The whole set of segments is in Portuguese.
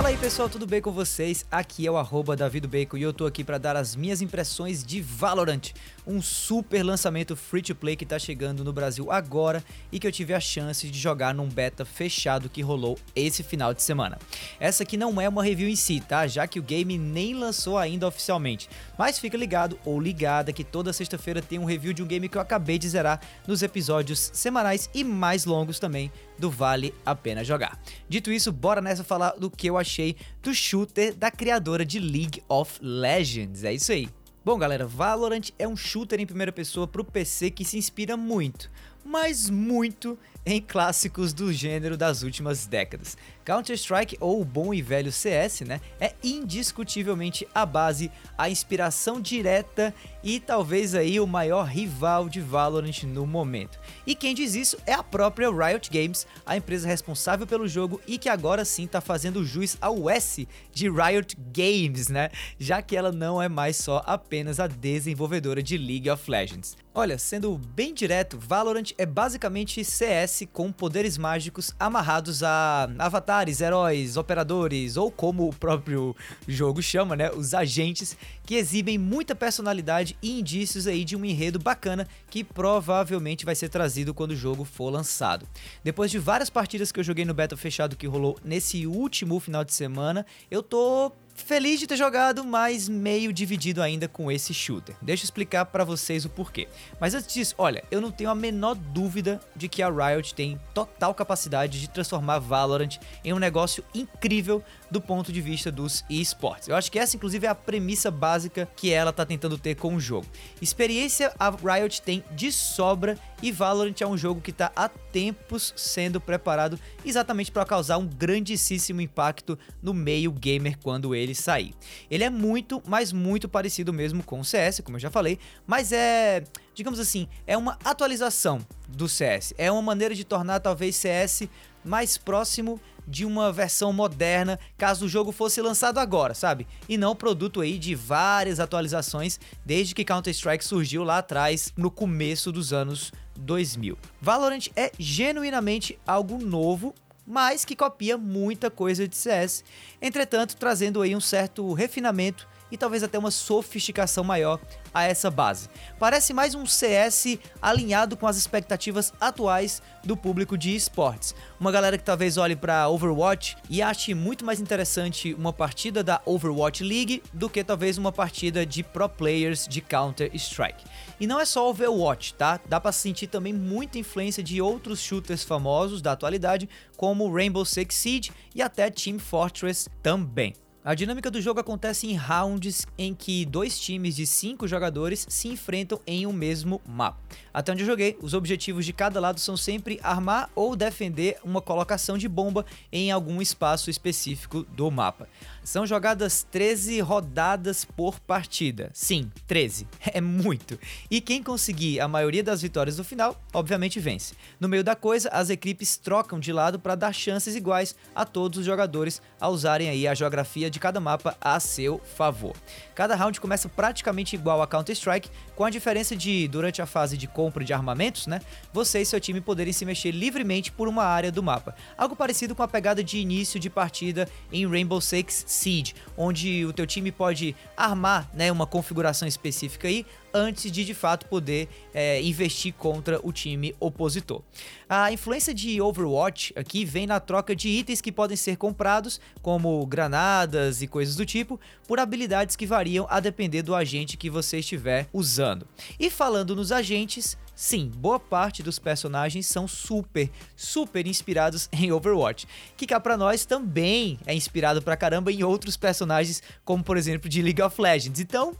Fala aí pessoal, tudo bem com vocês? Aqui é o arroba Bacon e eu tô aqui para dar as minhas impressões de Valorant, um super lançamento free to play que tá chegando no Brasil agora e que eu tive a chance de jogar num beta fechado que rolou esse final de semana. Essa aqui não é uma review em si, tá? Já que o game nem lançou ainda oficialmente, mas fica ligado ou ligada que toda sexta-feira tem um review de um game que eu acabei de zerar nos episódios semanais e mais longos também do Vale a Pena Jogar. Dito isso, bora nessa falar do que eu achei do shooter da criadora de League of Legends. É isso aí. Bom, galera, Valorant é um shooter em primeira pessoa para o PC que se inspira muito, mas muito em clássicos do gênero das últimas décadas. Counter-Strike, ou o bom e velho CS, né, é indiscutivelmente a base, a inspiração direta e talvez aí o maior rival de Valorant no momento. E quem diz isso é a própria Riot Games, a empresa responsável pelo jogo e que agora sim está fazendo jus ao S de Riot Games, né, já que ela não é mais só apenas a desenvolvedora de League of Legends. Olha, sendo bem direto, Valorant é basicamente CS com poderes mágicos amarrados a avatares, heróis, operadores ou como o próprio jogo chama, né, os agentes que exibem muita personalidade e indícios aí de um enredo bacana que provavelmente vai ser trazido quando o jogo for lançado. Depois de várias partidas que eu joguei no beta fechado que rolou nesse último final de semana, eu tô Feliz de ter jogado, mas meio dividido ainda com esse shooter. Deixa eu explicar para vocês o porquê. Mas antes disso, olha, eu não tenho a menor dúvida de que a Riot tem total capacidade de transformar Valorant em um negócio incrível do ponto de vista dos esportes. Eu acho que essa, inclusive, é a premissa básica que ela tá tentando ter com o jogo. Experiência a Riot tem de sobra e Valorant é um jogo que está há tempos sendo preparado exatamente para causar um grandíssimo impacto no meio gamer quando ele sair. Ele é muito, mas muito parecido mesmo com o CS, como eu já falei, mas é, digamos assim, é uma atualização do CS. É uma maneira de tornar talvez CS mais próximo de uma versão moderna, caso o jogo fosse lançado agora, sabe? E não produto aí de várias atualizações desde que Counter-Strike surgiu lá atrás, no começo dos anos 2000. Valorant é genuinamente algo novo mas que copia muita coisa de CS, entretanto trazendo aí um certo refinamento e talvez até uma sofisticação maior a essa base. Parece mais um CS alinhado com as expectativas atuais do público de esportes. Uma galera que talvez olhe para Overwatch e ache muito mais interessante uma partida da Overwatch League do que talvez uma partida de pro players de Counter-Strike. E não é só Overwatch, tá? Dá para sentir também muita influência de outros shooters famosos da atualidade, como Rainbow Six Siege e até Team Fortress também. A dinâmica do jogo acontece em rounds em que dois times de cinco jogadores se enfrentam em um mesmo mapa. Até onde eu joguei, os objetivos de cada lado são sempre armar ou defender uma colocação de bomba em algum espaço específico do mapa. São jogadas 13 rodadas por partida. Sim, 13. É muito. E quem conseguir a maioria das vitórias no final, obviamente vence. No meio da coisa, as equipes trocam de lado para dar chances iguais a todos os jogadores a usarem aí a geografia de cada mapa a seu favor. Cada round começa praticamente igual a Counter-Strike, com a diferença de, durante a fase de compra de armamentos, né, você e seu time poderem se mexer livremente por uma área do mapa. Algo parecido com a pegada de início de partida em Rainbow Six Siege, onde o teu time pode armar né, uma configuração específica aí antes de de fato poder é, investir contra o time opositor. A influência de Overwatch aqui vem na troca de itens que podem ser comprados, como granadas e coisas do tipo, por habilidades que variam a depender do agente que você estiver usando. E falando nos agentes, Sim, boa parte dos personagens são super, super inspirados em Overwatch, que cá pra nós também é inspirado pra caramba em outros personagens, como por exemplo de League of Legends. Então,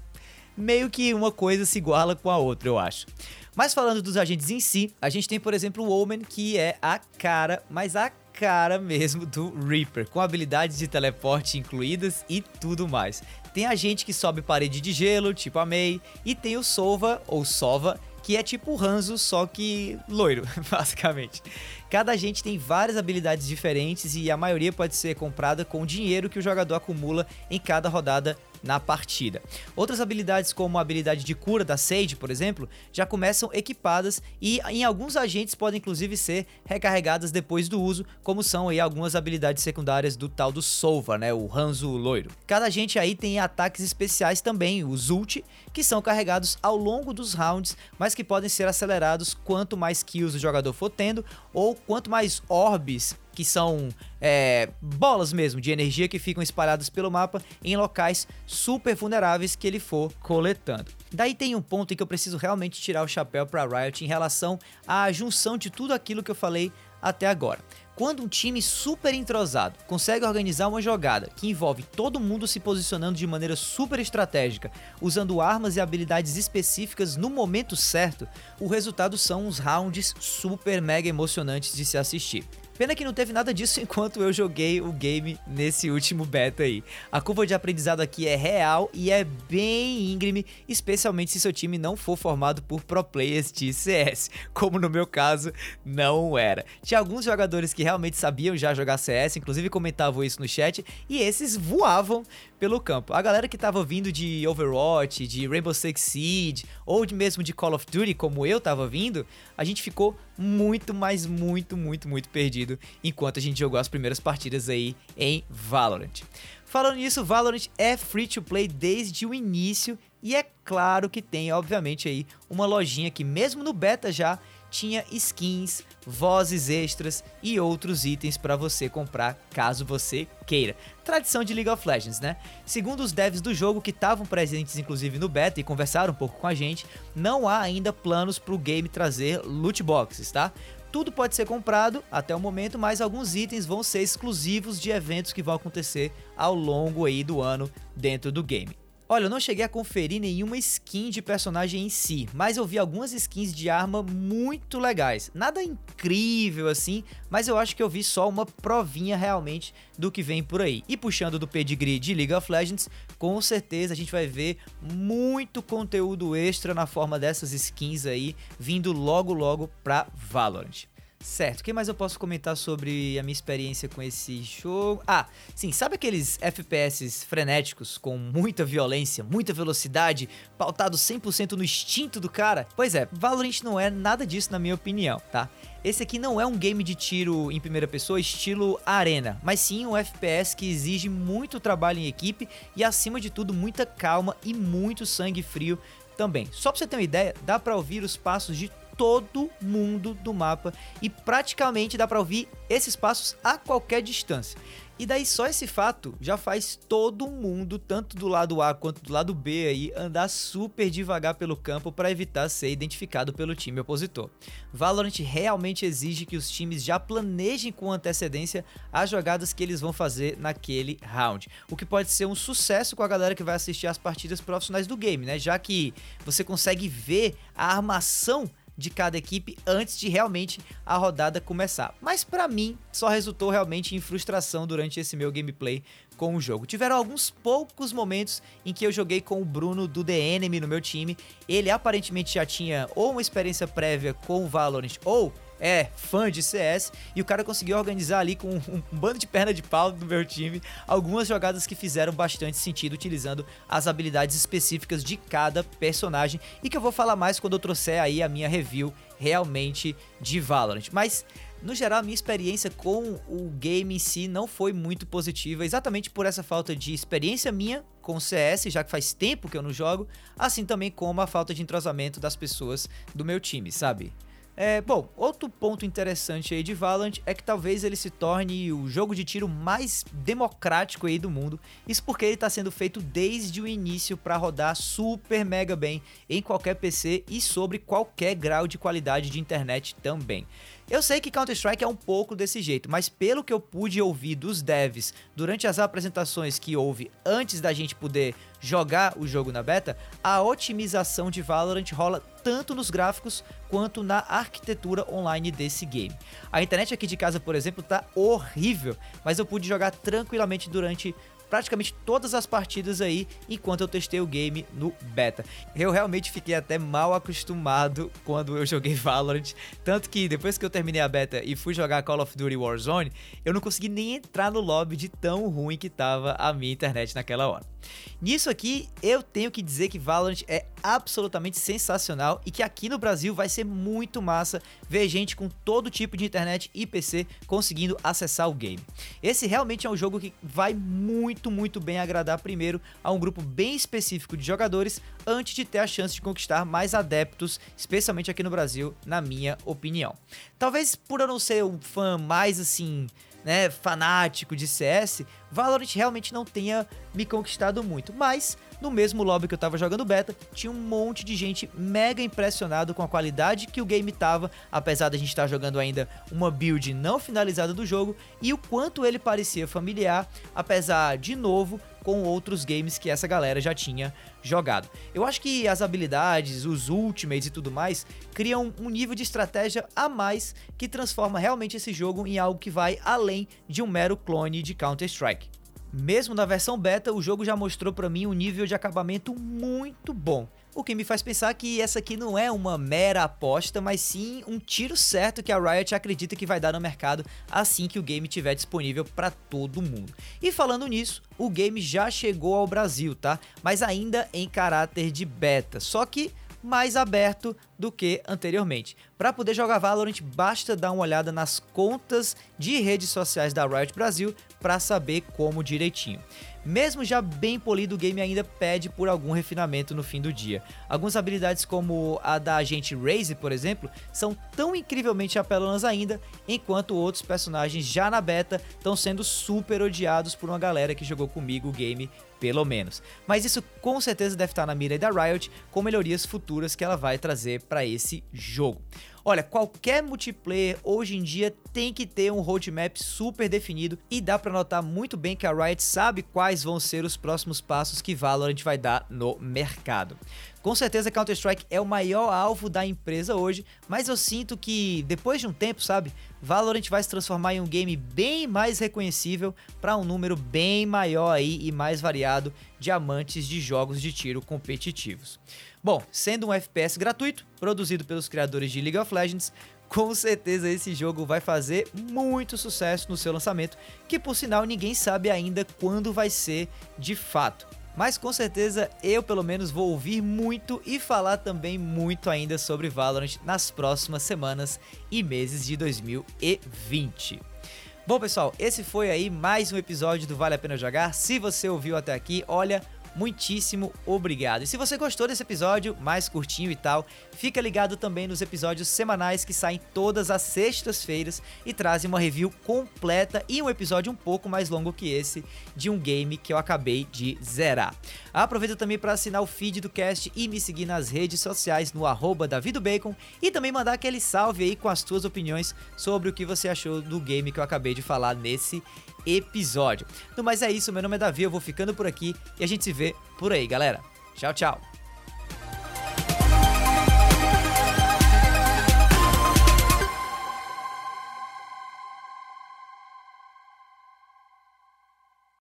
meio que uma coisa se iguala com a outra, eu acho. Mas falando dos agentes em si, a gente tem, por exemplo, o Omen, que é a cara, mas a cara mesmo do Reaper, com habilidades de teleporte incluídas e tudo mais. Tem a gente que sobe parede de gelo, tipo a Mei, e tem o Sova, ou Sova, que é tipo o Hanzo, só que loiro, basicamente. Cada agente tem várias habilidades diferentes e a maioria pode ser comprada com o dinheiro que o jogador acumula em cada rodada na partida. Outras habilidades, como a habilidade de cura da Sage, por exemplo, já começam equipadas e em alguns agentes podem inclusive ser recarregadas depois do uso, como são aí algumas habilidades secundárias do tal do Sova, né, o Hanzo loiro. Cada agente aí tem ataques especiais também, os ult, que são carregados ao longo dos rounds, mas que podem ser acelerados quanto mais kills o jogador for tendo ou quanto mais orbes que são é, bolas mesmo de energia que ficam espalhadas pelo mapa em locais super vulneráveis que ele for coletando. Daí tem um ponto em que eu preciso realmente tirar o chapéu para Riot em relação à junção de tudo aquilo que eu falei até agora. Quando um time super entrosado consegue organizar uma jogada que envolve todo mundo se posicionando de maneira super estratégica, usando armas e habilidades específicas no momento certo, o resultado são uns rounds super mega emocionantes de se assistir. Pena que não teve nada disso enquanto eu joguei o game nesse último beta aí. A curva de aprendizado aqui é real e é bem íngreme, especialmente se seu time não for formado por pro players de CS, como no meu caso não era. Tinha alguns jogadores que realmente sabiam já jogar CS, inclusive comentavam isso no chat, e esses voavam pelo campo. A galera que tava vindo de Overwatch, de Rainbow Six Siege, ou de mesmo de Call of Duty, como eu tava vindo, a gente ficou muito, mas muito, muito, muito perdido enquanto a gente jogou as primeiras partidas aí em Valorant. Falando nisso, Valorant é free to play desde o início e é claro que tem, obviamente, aí uma lojinha que mesmo no beta já tinha skins, vozes extras e outros itens para você comprar caso você queira. Tradição de League of Legends, né? Segundo os devs do jogo que estavam presentes inclusive no beta e conversaram um pouco com a gente, não há ainda planos para o game trazer loot boxes, tá? Tudo pode ser comprado até o momento, mas alguns itens vão ser exclusivos de eventos que vão acontecer ao longo aí do ano dentro do game. Olha, eu não cheguei a conferir nenhuma skin de personagem em si, mas eu vi algumas skins de arma muito legais. Nada incrível assim, mas eu acho que eu vi só uma provinha realmente do que vem por aí. E puxando do pedigree de League of Legends, com certeza a gente vai ver muito conteúdo extra na forma dessas skins aí, vindo logo logo pra Valorant. Certo, o que mais eu posso comentar sobre a minha experiência com esse jogo? Ah, sim, sabe aqueles FPS frenéticos com muita violência, muita velocidade, pautado 100% no instinto do cara? Pois é, Valorant não é nada disso na minha opinião, tá? Esse aqui não é um game de tiro em primeira pessoa estilo arena, mas sim um FPS que exige muito trabalho em equipe e acima de tudo muita calma e muito sangue frio também. Só pra você ter uma ideia, dá pra ouvir os passos de todo mundo do mapa e praticamente dá para ouvir esses passos a qualquer distância. E daí só esse fato já faz todo mundo, tanto do lado A quanto do lado B aí, andar super devagar pelo campo para evitar ser identificado pelo time opositor. Valorant realmente exige que os times já planejem com antecedência as jogadas que eles vão fazer naquele round, o que pode ser um sucesso com a galera que vai assistir as partidas profissionais do game, né? Já que você consegue ver a armação de cada equipe antes de realmente a rodada começar. Mas para mim, só resultou realmente em frustração durante esse meu gameplay com o jogo. Tiveram alguns poucos momentos em que eu joguei com o Bruno do The Enemy no meu time. Ele aparentemente já tinha ou uma experiência prévia com o Valorant ou é fã de CS e o cara conseguiu organizar ali com um, bando de perna de pau do meu time algumas jogadas que fizeram bastante sentido utilizando as habilidades específicas de cada personagem e que eu vou falar mais quando eu trouxer aí a minha review realmente de Valorant. Mas no geral, a minha experiência com o game em si não foi muito positiva, exatamente por essa falta de experiência minha com CS, já que faz tempo que eu não jogo, assim também como a falta de entrosamento das pessoas do meu time, sabe? É, bom, outro ponto interessante aí de Valorant é que talvez ele se torne o jogo de tiro mais democrático aí do mundo. Isso porque ele está sendo feito desde o início para rodar super mega bem em qualquer PC e sobre qualquer grau de qualidade de internet também. Eu sei que Counter-Strike é um pouco desse jeito, mas pelo que eu pude ouvir dos devs durante as apresentações que houve antes da gente poder jogar o jogo na beta, a otimização de Valorant rola tanto nos gráficos quanto na arquitetura online desse game. A internet aqui de casa, por exemplo, tá horrível, mas eu pude jogar tranquilamente durante praticamente todas as partidas aí enquanto eu testei o game no beta. Eu realmente fiquei até mal acostumado quando eu joguei Valorant, tanto que depois que eu terminei a beta e fui jogar Call of Duty Warzone, eu não consegui nem entrar no lobby de tão ruim que tava a minha internet naquela hora. Nisso aqui, eu tenho que dizer que Valorant é absolutamente sensacional e que aqui no Brasil vai ser muito massa ver gente com todo tipo de internet e PC conseguindo acessar o game. Esse realmente é um jogo que vai muito, muito bem agradar primeiro a um grupo bem específico de jogadores antes de ter a chance de conquistar mais adeptos, especialmente aqui no Brasil, na minha opinião. Talvez por eu não ser um fã mais assim né, fanático de CS, Valorant realmente não tenha me conquistado muito. Mas, no mesmo lobby que eu tava jogando beta, tinha um monte de gente mega impressionado com a qualidade que o game tava, apesar da gente estar tá jogando ainda uma build não finalizada do jogo, e o quanto ele parecia familiar, apesar, de novo, com outros games que essa galera já tinha jogado. Eu acho que as habilidades, os ultimates e tudo mais criam um nível de estratégia a mais que transforma realmente esse jogo em algo que vai além de um mero clone de Counter-Strike. Mesmo na versão beta, o jogo já mostrou para mim um nível de acabamento muito bom. O que me faz pensar que essa aqui não é uma mera aposta, mas sim um tiro certo que a Riot acredita que vai dar no mercado assim que o game estiver disponível para todo mundo. E falando nisso, o game já chegou ao Brasil, tá? Mas ainda em caráter de beta. Só que mais aberto do que anteriormente. Para poder jogar Valorant, basta dar uma olhada nas contas de redes sociais da Riot Brasil para saber como direitinho. Mesmo já bem polido, o game ainda pede por algum refinamento no fim do dia. Algumas habilidades como a da agente Raze, por exemplo, são tão incrivelmente apelonas ainda, enquanto outros personagens já na beta estão sendo super odiados por uma galera que jogou comigo o game pelo menos. Mas isso com certeza deve estar na mira da Riot com melhorias futuras que ela vai trazer para esse jogo. Olha, qualquer multiplayer hoje em dia tem que ter um roadmap super definido e dá para notar muito bem que a Riot sabe quais vão ser os próximos passos que Valorant vai dar no mercado. Com certeza Counter-Strike é o maior alvo da empresa hoje, mas eu sinto que depois de um tempo, sabe, Valorant vai se transformar em um game bem mais reconhecível para um número bem maior aí e mais variado de amantes de jogos de tiro competitivos. Bom, sendo um FPS gratuito, produzido pelos criadores de League of Legends, com certeza esse jogo vai fazer muito sucesso no seu lançamento, que por sinal ninguém sabe ainda quando vai ser de fato. Mas com certeza eu pelo menos vou ouvir muito e falar também muito ainda sobre Valorant nas próximas semanas e meses de 2020. Bom pessoal, esse foi aí mais um episódio do Vale a Pena Jogar. Se você ouviu até aqui, olha, muitíssimo obrigado. E se você gostou desse episódio, mais curtinho e tal, fica ligado também nos episódios semanais que saem todas as sextas-feiras e trazem uma review completa e um episódio um pouco mais longo que esse de um game que eu acabei de zerar. Aproveita também para assinar o feed do cast e me seguir nas redes sociais no arroba davidobacon e também mandar aquele salve aí com as tuas opiniões sobre o que você achou do game que eu acabei de falar nesse episódio. No mais é isso, meu nome é Davi, eu vou ficando por aqui e a gente se vê por aí, galera. Tchau, tchau.